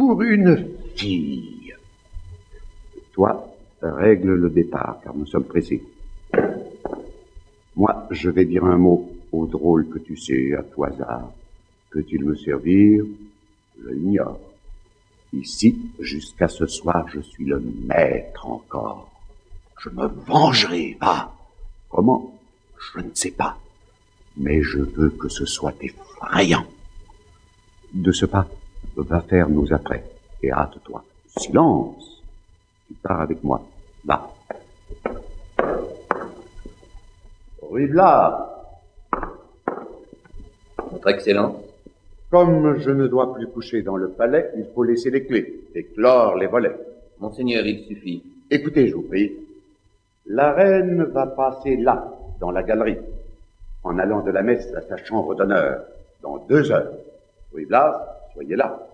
pour une fille. Toi, règle le départ, car nous sommes pressés. Moi, je vais dire un mot au drôle que tu sais, à tout hasard. Peut-il me servir? Je l'ignore. Ici, jusqu'à ce soir, je suis le maître encore. Je me vengerai, va. Comment? Je ne sais pas. Mais je veux que ce soit effrayant. De ce pas, va faire nos apprêts et hâte-toi. Silence Tu pars avec moi. Va. là Votre Excellence Comme je ne dois plus coucher dans le palais, il faut laisser les clés et clore les volets. Monseigneur, il suffit. Écoutez, je vous prie. La reine va passer là, dans la galerie, en allant de la messe à sa chambre d'honneur, dans deux heures. Oui, Blas, soyez là.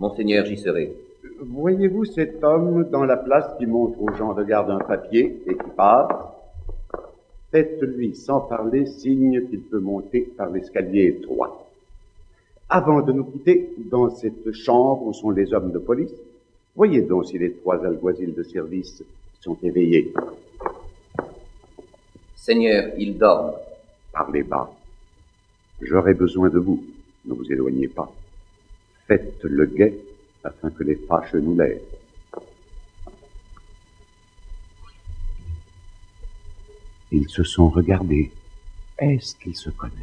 Monseigneur, j'y serai. Voyez-vous cet homme dans la place qui montre aux gens de garde un papier et qui passe? Faites-lui, sans parler, signe qu'il peut monter par l'escalier étroit. Avant de nous quitter, dans cette chambre où sont les hommes de police, voyez donc si les trois alguazils de service sont éveillés. Seigneur, ils dorment. Parlez bas. J'aurai besoin de vous. Ne vous éloignez pas. Faites le guet afin que les fâches nous l'aident. Ils se sont regardés. Est-ce qu'ils se connaissent?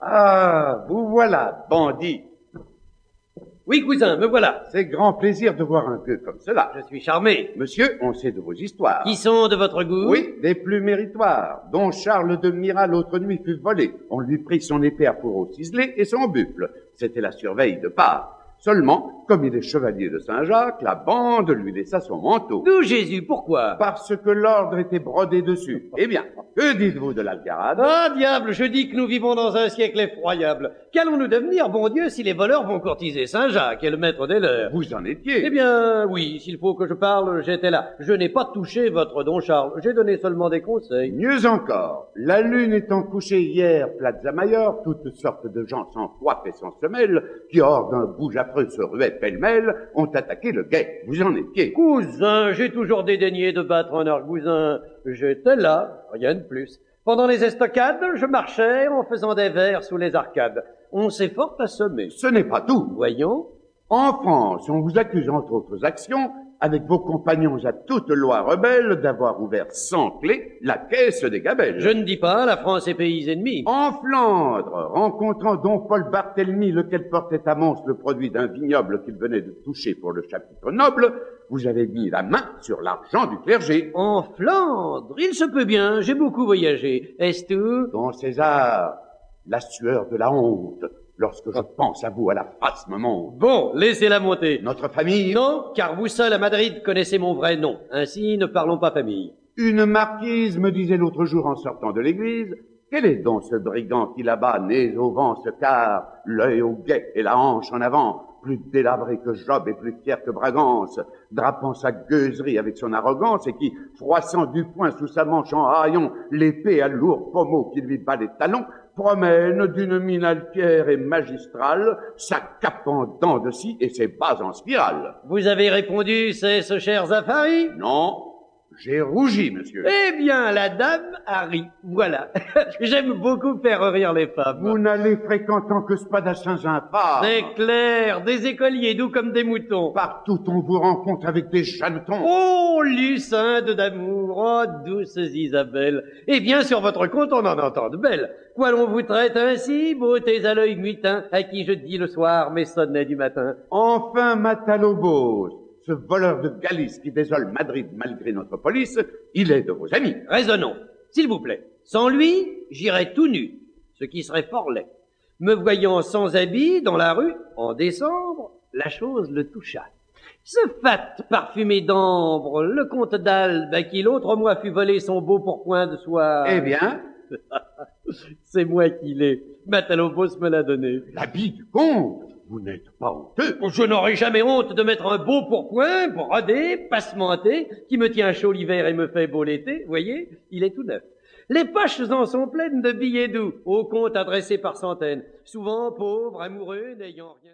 Ah, vous voilà, bandit. Oui, cousin, me voilà. C'est grand plaisir de voir un peu comme cela. Je suis charmé. Monsieur, on sait de vos histoires. Qui sont de votre goût? Oui, des plus méritoires, dont Charles de Mira l'autre nuit fut volé. On lui prit son épée à fourreau ciselé et son buffle. C'était la surveille de part. Seulement, comme il est chevalier de Saint-Jacques, la bande lui laissa son manteau. D'où Jésus, pourquoi? Parce que l'ordre était brodé dessus. Eh bien, que dites-vous de l'Algarade Ah, diable, je dis que nous vivons dans un siècle effroyable. Qu'allons-nous devenir, bon Dieu, si les voleurs vont courtiser Saint-Jacques et le maître des leurs? Vous en étiez Eh bien, oui, s'il faut que je parle, j'étais là. Je n'ai pas touché votre don Charles, j'ai donné seulement des conseils. Mieux encore, la lune étant couchée hier, Plaza Mayor, toutes sortes de gens sans coiffe et sans semelle, qui hors d'un bouge affreux se ruaient pêle-mêle, ont attaqué le guet. Vous en étiez. Cousin, j'ai toujours dédaigné de battre un argousin. J'étais là, rien de plus. Pendant les estocades, je marchais en faisant des vers sous les arcades. On s'est fort assommé. Ce n'est pas tout. Voyons. En France, on vous accuse entre autres actions avec vos compagnons à toute loi rebelle, d'avoir ouvert sans clé la caisse des gabelles. Je ne dis pas, la France est pays ennemi. En Flandre, rencontrant Don Paul Barthélemy, lequel portait à Mons le produit d'un vignoble qu'il venait de toucher pour le chapitre noble, vous avez mis la main sur l'argent du clergé. En Flandre, il se peut bien, j'ai beaucoup voyagé. Est-ce tout? Don César, la sueur de la honte, lorsque je pense à vous à la face monte. Bon, laissez-la monter. Notre famille Non, car vous seul à Madrid connaissez mon vrai nom. Ainsi, ne parlons pas famille. Une marquise me disait l'autre jour en sortant de l'église, quel est donc ce brigand qui là-bas, né au vent, se carre, l'œil au guet et la hanche en avant, plus délabré que Job et plus fier que Bragance, drapant sa gueuserie avec son arrogance et qui, froissant du poing sous sa manche en haillon, l'épée à lourd pommeau qui lui bat les talons, promène d'une mine altière et magistrale sa cape en dents de scie et ses bas en spirale. Vous avez répondu, c'est ce cher Zafari? Non, j'ai rougi, monsieur. Eh bien, la dame a ri. Voilà. J'aime beaucoup faire rire les femmes. Vous n'allez fréquentant que spadassins infâmes. C'est clair, des écoliers doux comme des moutons. Partout on vous rencontre avec des janetons. Oh, lucinde d'amour, oh, douces Isabelle. Eh bien, sur votre compte, on en entend de belles. Quoi l'on vous traite ainsi, beautés à l'œil mutin, à qui je dis le soir mes sonnets du matin. Enfin, Matalobos, ce voleur de Galice qui désole Madrid malgré notre police, il est de vos amis. Raisonnons, s'il vous plaît. Sans lui, j'irais tout nu, ce qui serait fort laid. Me voyant sans habit dans la rue, en décembre, la chose le toucha. Ce fat parfumé d'ambre, le comte d'Albe, à qui l'autre mois fut volé son beau pourpoint de soie. Eh bien, C'est moi qui l'ai. Matalobos me l'a donné. l'habit du comte, vous n'êtes pas honteux. Je n'aurai jamais honte de mettre un beau pourpoint, brodé, passementé, qui me tient chaud l'hiver et me fait beau l'été. Voyez, il est tout neuf. Les poches en sont pleines de billets doux, au compte adressés par centaines, souvent pauvres, amoureux, n'ayant rien.